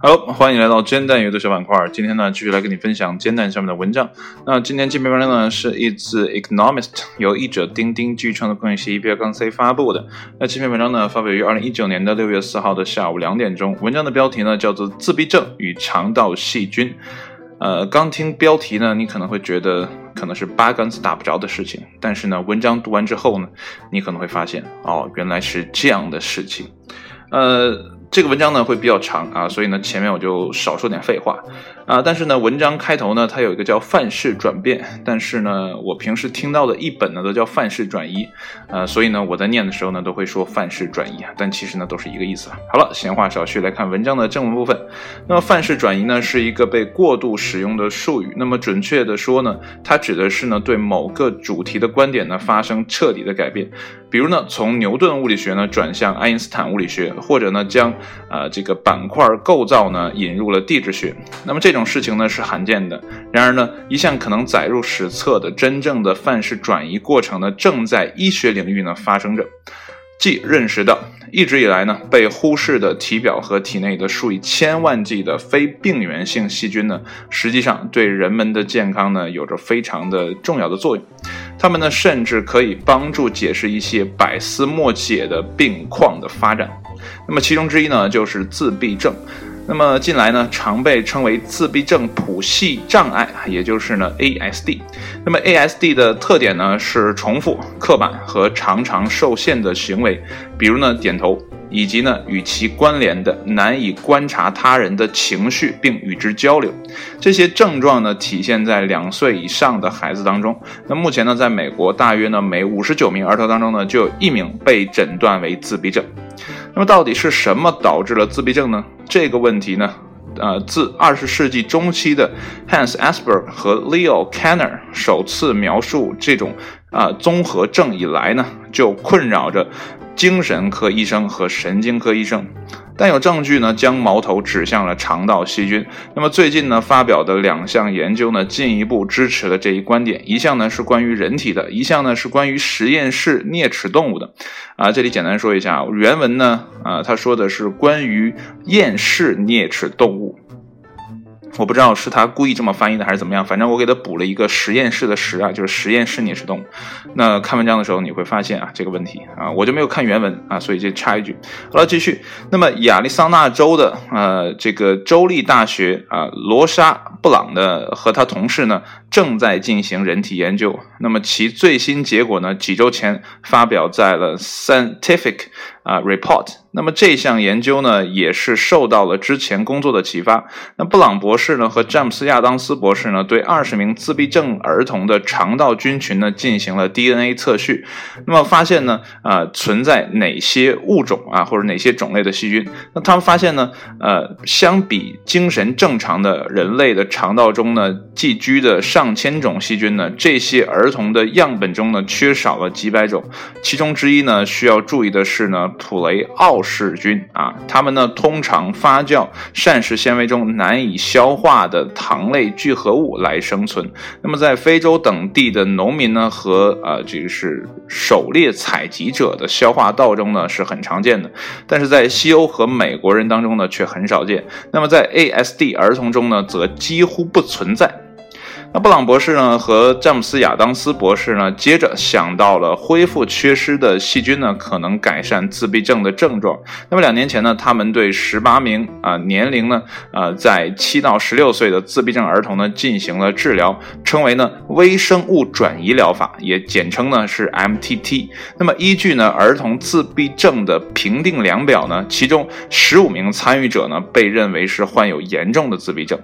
Hello，欢迎来到煎蛋阅读小板块。今天呢，继续来跟你分享煎蛋上面的文章。那今天这篇文章呢，是一自《Economist》由译者丁丁基于创作公益协议 B 杠 C 发布的。那这篇文章呢，发表于二零一九年的六月四号的下午两点钟。文章的标题呢，叫做《自闭症与肠道细菌》。呃，刚听标题呢，你可能会觉得可能是八竿子打不着的事情。但是呢，文章读完之后呢，你可能会发现，哦，原来是这样的事情。呃。这个文章呢会比较长啊，所以呢前面我就少说点废话啊。但是呢文章开头呢它有一个叫范式转变，但是呢我平时听到的译本呢都叫范式转移，呃，所以呢我在念的时候呢都会说范式转移啊，但其实呢都是一个意思啊。好了，闲话少叙，来看文章的正文部分。那么范式转移呢是一个被过度使用的术语，那么准确的说呢，它指的是呢对某个主题的观点呢发生彻底的改变。比如呢，从牛顿物理学呢转向爱因斯坦物理学，或者呢将呃这个板块构造呢引入了地质学。那么这种事情呢是罕见的。然而呢，一项可能载入史册的真正的范式转移过程呢，正在医学领域呢发生着。即认识到，一直以来呢被忽视的体表和体内的数以千万计的非病原性细菌呢，实际上对人们的健康呢有着非常的重要的作用。他们呢甚至可以帮助解释一些百思莫解的病况的发展。那么其中之一呢就是自闭症。那么近来呢，常被称为自闭症谱系障碍，也就是呢 ASD。那么 ASD 的特点呢是重复、刻板和常常受限的行为，比如呢点头，以及呢与其关联的难以观察他人的情绪并与之交流。这些症状呢体现在两岁以上的孩子当中。那目前呢，在美国大约呢每五十九名儿童当中呢就有一名被诊断为自闭症。那么到底是什么导致了自闭症呢？这个问题呢，呃，自二十世纪中期的 Hans Asperger 和 Leo Kanner 首次描述这种啊综合症以来呢，就困扰着精神科医生和神经科医生。但有证据呢，将矛头指向了肠道细菌。那么最近呢，发表的两项研究呢，进一步支持了这一观点。一项呢是关于人体的，一项呢是关于实验室啮齿动物的。啊，这里简单说一下，原文呢，啊，他说的是关于厌世啮齿动物。我不知道是他故意这么翻译的还是怎么样，反正我给他补了一个实验室的实啊，就是实验室啮齿动物。那看文章的时候你会发现啊，这个问题啊，我就没有看原文啊，所以就插一句。好了，继续。那么亚利桑那州的呃这个州立大学啊，罗莎布朗的和他同事呢。正在进行人体研究，那么其最新结果呢？几周前发表在了《Scientific》啊 report。那么这项研究呢，也是受到了之前工作的启发。那布朗博士呢和詹姆斯亚当斯博士呢，对二十名自闭症儿童的肠道菌群呢进行了 DNA 测序，那么发现呢，啊存在哪些物种啊或者哪些种类的细菌？那他们发现呢，呃，相比精神正常的人类的肠道中呢，寄居的上上千种细菌呢，这些儿童的样本中呢缺少了几百种，其中之一呢需要注意的是呢普雷奥氏菌啊，它们呢通常发酵膳食纤维中难以消化的糖类聚合物来生存。那么在非洲等地的农民呢和呃这个是狩猎采集者的消化道中呢是很常见的，但是在西欧和美国人当中呢却很少见。那么在 ASD 儿童中呢则几乎不存在。布朗博士呢和詹姆斯亚当斯博士呢，接着想到了恢复缺失的细菌呢，可能改善自闭症的症状。那么两年前呢，他们对十八名啊年龄呢啊在七到十六岁的自闭症儿童呢进行了治疗，称为呢微生物转移疗法，也简称呢是 MTT。那么依据呢儿童自闭症的评定量表呢，其中十五名参与者呢被认为是患有严重的自闭症。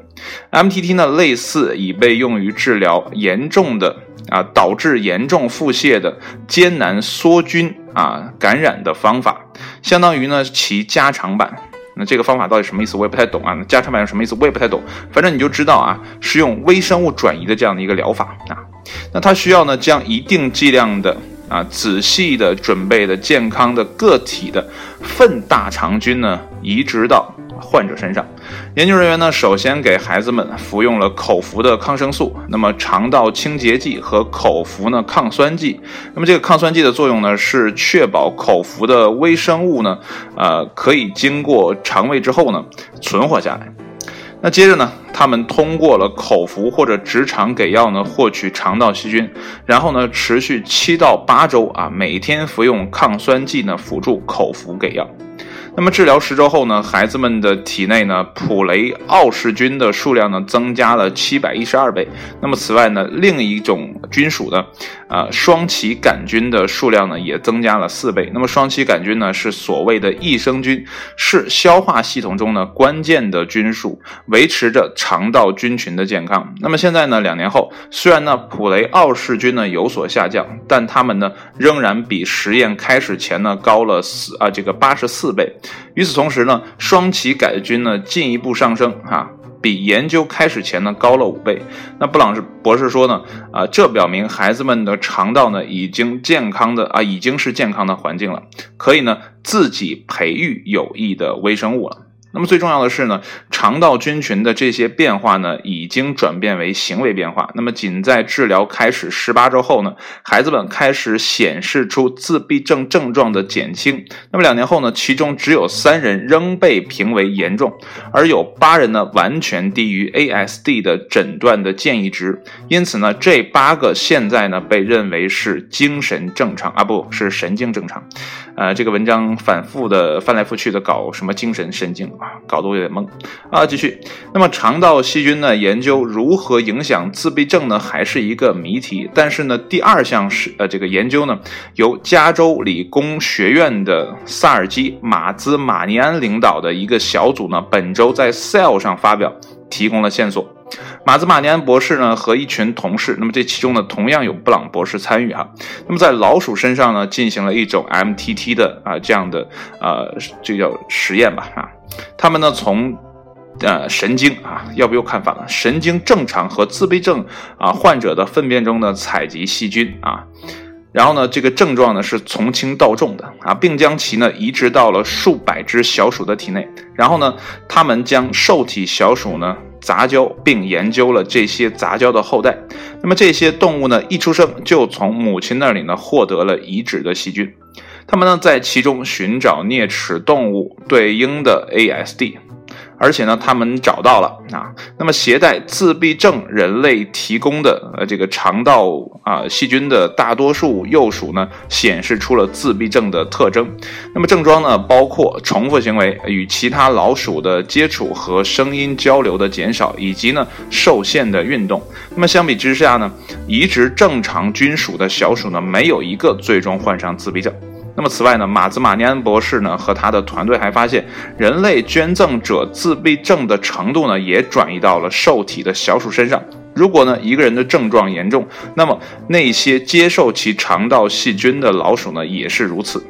MTT 呢类似已被用。于于治疗严重的啊导致严重腹泻的艰难梭菌啊感染的方法，相当于呢其加长版。那这个方法到底什么意思？我也不太懂啊。那加长版是什么意思？我也不太懂。反正你就知道啊，是用微生物转移的这样的一个疗法啊。那它需要呢将一定剂量的啊仔细的准备的健康的个体的粪大肠菌呢移植到患者身上。研究人员呢，首先给孩子们服用了口服的抗生素，那么肠道清洁剂和口服呢抗酸剂。那么这个抗酸剂的作用呢，是确保口服的微生物呢，呃，可以经过肠胃之后呢存活下来。那接着呢，他们通过了口服或者直肠给药呢，获取肠道细菌，然后呢，持续七到八周啊，每天服用抗酸剂呢，辅助口服给药。那么治疗十周后呢，孩子们的体内呢普雷奥氏菌的数量呢增加了七百一十二倍。那么此外呢，另一种菌属的，呃双歧杆菌的数量呢也增加了四倍。那么双歧杆菌呢是所谓的益生菌，是消化系统中呢关键的菌属，维持着肠道菌群的健康。那么现在呢，两年后，虽然呢普雷奥氏菌呢有所下降，但它们呢仍然比实验开始前呢高了四啊这个八十四倍。与此同时呢，双歧杆菌呢进一步上升，哈，比研究开始前呢高了五倍。那布朗士博士说呢，啊，这表明孩子们的肠道呢已经健康的啊，已经是健康的环境了，可以呢自己培育有益的微生物了。那么最重要的是呢，肠道菌群的这些变化呢，已经转变为行为变化。那么仅在治疗开始十八周后呢，孩子们开始显示出自闭症症状的减轻。那么两年后呢，其中只有三人仍被评为严重，而有八人呢完全低于 ASD 的诊断的建议值。因此呢，这八个现在呢被认为是精神正常啊，不是神经正常。呃，这个文章反复的翻来覆去的搞什么精神神经，搞得我有点懵啊。继续，那么肠道细菌呢，研究如何影响自闭症呢，还是一个谜题。但是呢，第二项是呃这个研究呢，由加州理工学院的萨尔基马兹马尼安领导的一个小组呢，本周在 Cell 上发表，提供了线索。马兹马尼安博士呢和一群同事，那么这其中呢同样有布朗博士参与哈。那么在老鼠身上呢进行了一种 MTT 的啊这样的呃这叫实验吧啊。他们呢从呃神经啊要不又看反了，神经正常和自闭症啊患者的粪便中呢采集细菌啊，然后呢这个症状呢是从轻到重的啊，并将其呢移植到了数百只小鼠的体内，然后呢他们将受体小鼠呢。杂交，并研究了这些杂交的后代。那么这些动物呢，一出生就从母亲那里呢获得了移植的细菌。他们呢在其中寻找啮齿动物对应的 ASD。而且呢，他们找到了啊，那么携带自闭症人类提供的呃这个肠道啊细菌的大多数幼鼠呢，显示出了自闭症的特征。那么症状呢，包括重复行为、与其他老鼠的接触和声音交流的减少，以及呢受限的运动。那么相比之下呢，移植正常菌属的小鼠呢，没有一个最终患上自闭症。那么此外呢，马兹马尼安博士呢和他的团队还发现，人类捐赠者自闭症的程度呢也转移到了受体的小鼠身上。如果呢一个人的症状严重，那么那些接受其肠道细菌的老鼠呢也是如此。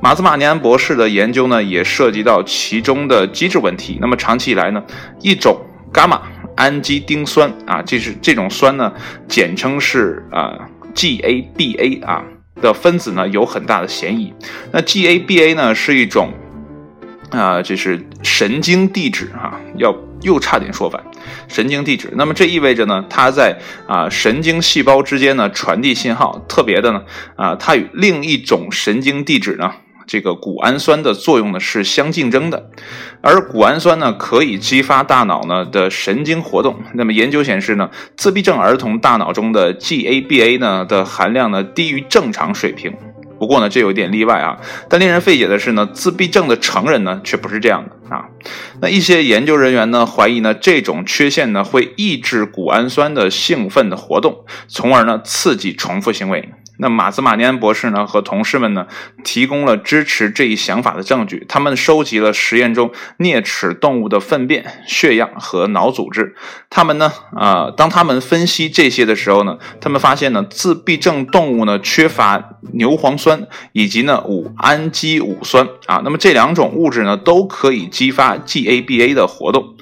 马兹马尼安博士的研究呢也涉及到其中的机制问题。那么长期以来呢，一种伽马氨基丁酸啊，这是这种酸呢，简称是啊 GABA 啊。的分子呢有很大的嫌疑。那 GABA 呢是一种啊，就是神经递质啊，要又差点说反，神经递质。那么这意味着呢，它在啊神经细胞之间呢传递信号。特别的呢啊，它与另一种神经递质呢。这个谷氨酸的作用呢是相竞争的，而谷氨酸呢可以激发大脑呢的神经活动。那么研究显示呢，自闭症儿童大脑中的 GABA 呢的含量呢低于正常水平。不过呢，这有一点例外啊。但令人费解的是呢，自闭症的成人呢却不是这样的啊。那一些研究人员呢怀疑呢这种缺陷呢会抑制谷氨酸的兴奋的活动，从而呢刺激重复行为。那马兹马尼安博士呢和同事们呢提供了支持这一想法的证据。他们收集了实验中啮齿动物的粪便、血样和脑组织。他们呢啊，当他们分析这些的时候呢，他们发现呢自闭症动物呢缺乏牛磺酸以及呢五氨基五酸啊。那么这两种物质呢都可以激发 GABA 的活动。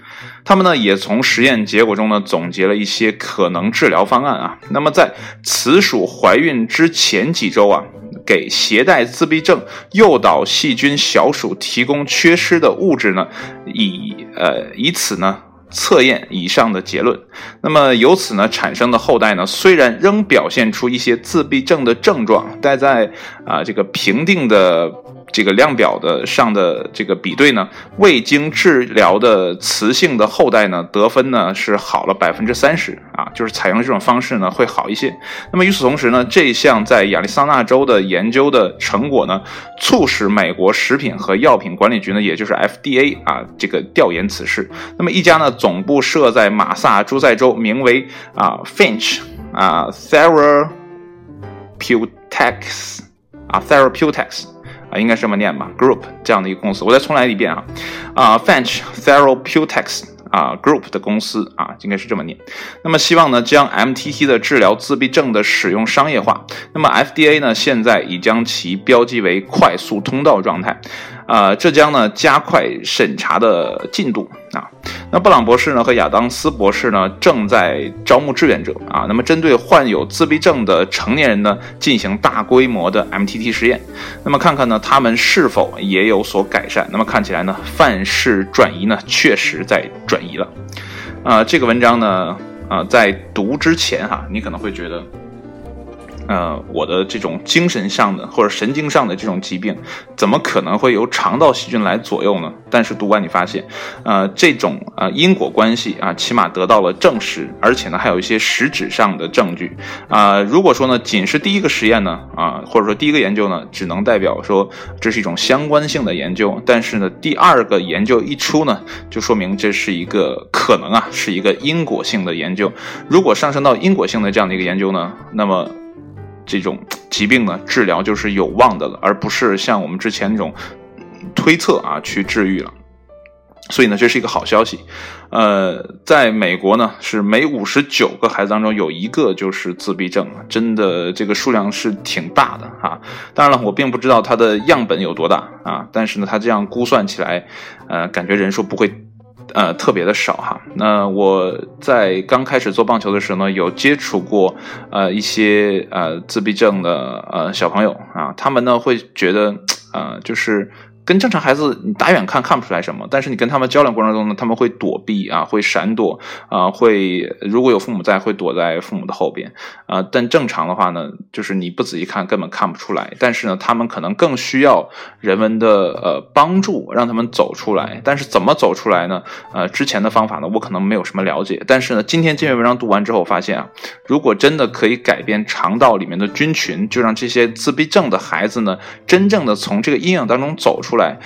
他们呢也从实验结果中呢总结了一些可能治疗方案啊。那么在雌鼠怀孕之前几周啊，给携带自闭症诱导细菌小鼠提供缺失的物质呢，以呃以此呢。测验以上的结论，那么由此呢产生的后代呢，虽然仍表现出一些自闭症的症状，但在啊这个评定的。这个量表的上的这个比对呢，未经治疗的雌性的后代呢，得分呢是好了百分之三十啊，就是采用这种方式呢会好一些。那么与此同时呢，这项在亚利桑那州的研究的成果呢，促使美国食品和药品管理局呢，也就是 FDA 啊，这个调研此事。那么一家呢总部设在马萨诸塞州，名为啊 Finch 啊 Therapeutics 啊 Therapeutics。啊，应该是这么念吧，Group 这样的一个公司，我再重来一遍啊，啊，Fench Therapeutics 啊，Group 的公司啊，应该是这么念。那么希望呢，将 MTT 的治疗自闭症的使用商业化。那么 FDA 呢，现在已将其标记为快速通道状态。啊，这将呢加快审查的进度啊。那布朗博士呢和亚当斯博士呢正在招募志愿者啊。那么针对患有自闭症的成年人呢进行大规模的 MTT 实验，那么看看呢他们是否也有所改善。那么看起来呢范式转移呢确实在转移了。啊，这个文章呢啊在读之前哈，你可能会觉得。呃，我的这种精神上的或者神经上的这种疾病，怎么可能会由肠道细菌来左右呢？但是读完你发现，呃，这种呃因果关系啊，起码得到了证实，而且呢，还有一些实质上的证据啊。如果说呢，仅是第一个实验呢，啊，或者说第一个研究呢，只能代表说这是一种相关性的研究，但是呢，第二个研究一出呢，就说明这是一个可能啊，是一个因果性的研究。如果上升到因果性的这样的一个研究呢，那么。这种疾病呢，治疗就是有望的了，而不是像我们之前那种推测啊去治愈了。所以呢，这是一个好消息。呃，在美国呢，是每五十九个孩子当中有一个就是自闭症，真的这个数量是挺大的哈。当然了，我并不知道它的样本有多大啊，但是呢，它这样估算起来，呃，感觉人数不会。呃，特别的少哈。那我在刚开始做棒球的时候呢，有接触过呃一些呃自闭症的呃小朋友啊，他们呢会觉得呃就是。跟正常孩子，你打远看看不出来什么，但是你跟他们交流过程中呢，他们会躲避啊，会闪躲啊，会如果有父母在，会躲在父母的后边啊。但正常的话呢，就是你不仔细看根本看不出来。但是呢，他们可能更需要人们的呃帮助，让他们走出来。但是怎么走出来呢？呃，之前的方法呢，我可能没有什么了解。但是呢，今天这篇文章读完之后，发现啊，如果真的可以改变肠道里面的菌群，就让这些自闭症的孩子呢，真正的从这个阴影当中走出。出来，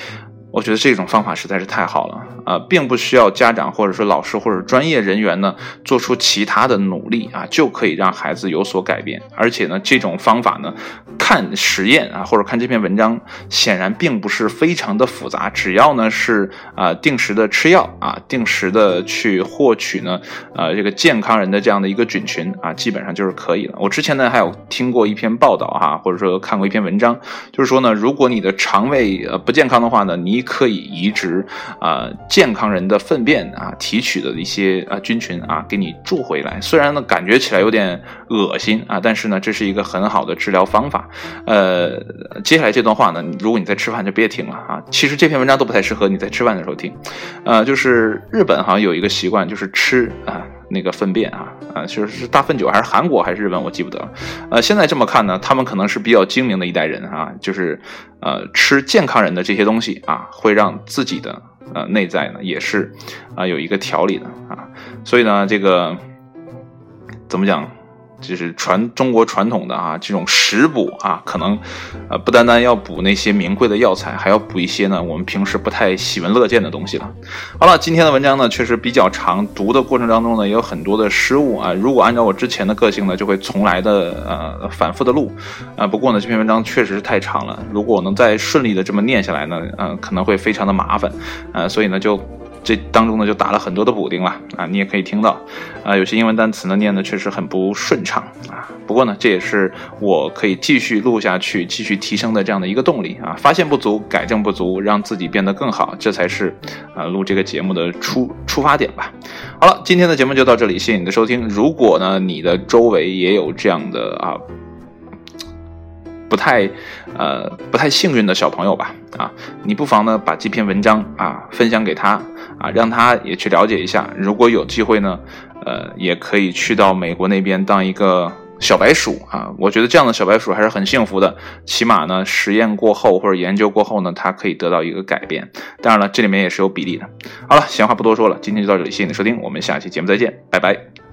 我觉得这种方法实在是太好了啊，并不需要家长或者说老师或者专业人员呢做出其他的努力啊，就可以让孩子有所改变。而且呢，这种方法呢，看实验啊，或者看这篇文章，显然并不是非常的复杂，只要呢是啊定时的吃药啊，定时的去获取呢呃这个健康人的这样的一个菌群啊，基本上就是可以了。我之前呢还有听过一篇报道哈，或者说看过一篇文章，就是说呢，如果你的肠胃呃不健康的话呢，你可以移植啊健康人的粪便啊提取的一些啊菌群啊给你注回来。虽然呢感觉起来有点恶心啊，但是呢这是一个很好的治疗方法。呃，接下来这段话呢，如果你在吃饭就别听了啊。其实这篇文章都不太适合你在吃饭的时候听。呃，就是日本好像有一个习惯，就是吃啊那个粪便啊啊，就是是大粪酒还是韩国还是日本，我记不得了。呃，现在这么看呢，他们可能是比较精明的一代人啊，就是。呃，吃健康人的这些东西啊，会让自己的呃内在呢也是啊有一个调理的啊，所以呢，这个怎么讲？就是传中国传统的啊，这种食补啊，可能，呃，不单单要补那些名贵的药材，还要补一些呢我们平时不太喜闻乐见的东西了。好了，今天的文章呢确实比较长，读的过程当中呢也有很多的失误啊。如果按照我之前的个性呢，就会从来的呃反复的录啊。不过呢，这篇文章确实是太长了，如果我能再顺利的这么念下来呢，嗯，可能会非常的麻烦，呃，所以呢就。这当中呢，就打了很多的补丁了啊，你也可以听到，啊，有些英文单词呢念的确实很不顺畅啊。不过呢，这也是我可以继续录下去、继续提升的这样的一个动力啊。发现不足，改正不足，让自己变得更好，这才是啊录这个节目的出出发点吧。好了，今天的节目就到这里，谢谢你的收听。如果呢，你的周围也有这样的啊。不太呃不太幸运的小朋友吧，啊，你不妨呢把这篇文章啊分享给他啊，让他也去了解一下。如果有机会呢，呃，也可以去到美国那边当一个。小白鼠啊，我觉得这样的小白鼠还是很幸福的，起码呢，实验过后或者研究过后呢，它可以得到一个改变。当然了，这里面也是有比例的。好了，闲话不多说了，今天就到这里，谢谢你收听，我们下期节目再见，拜拜。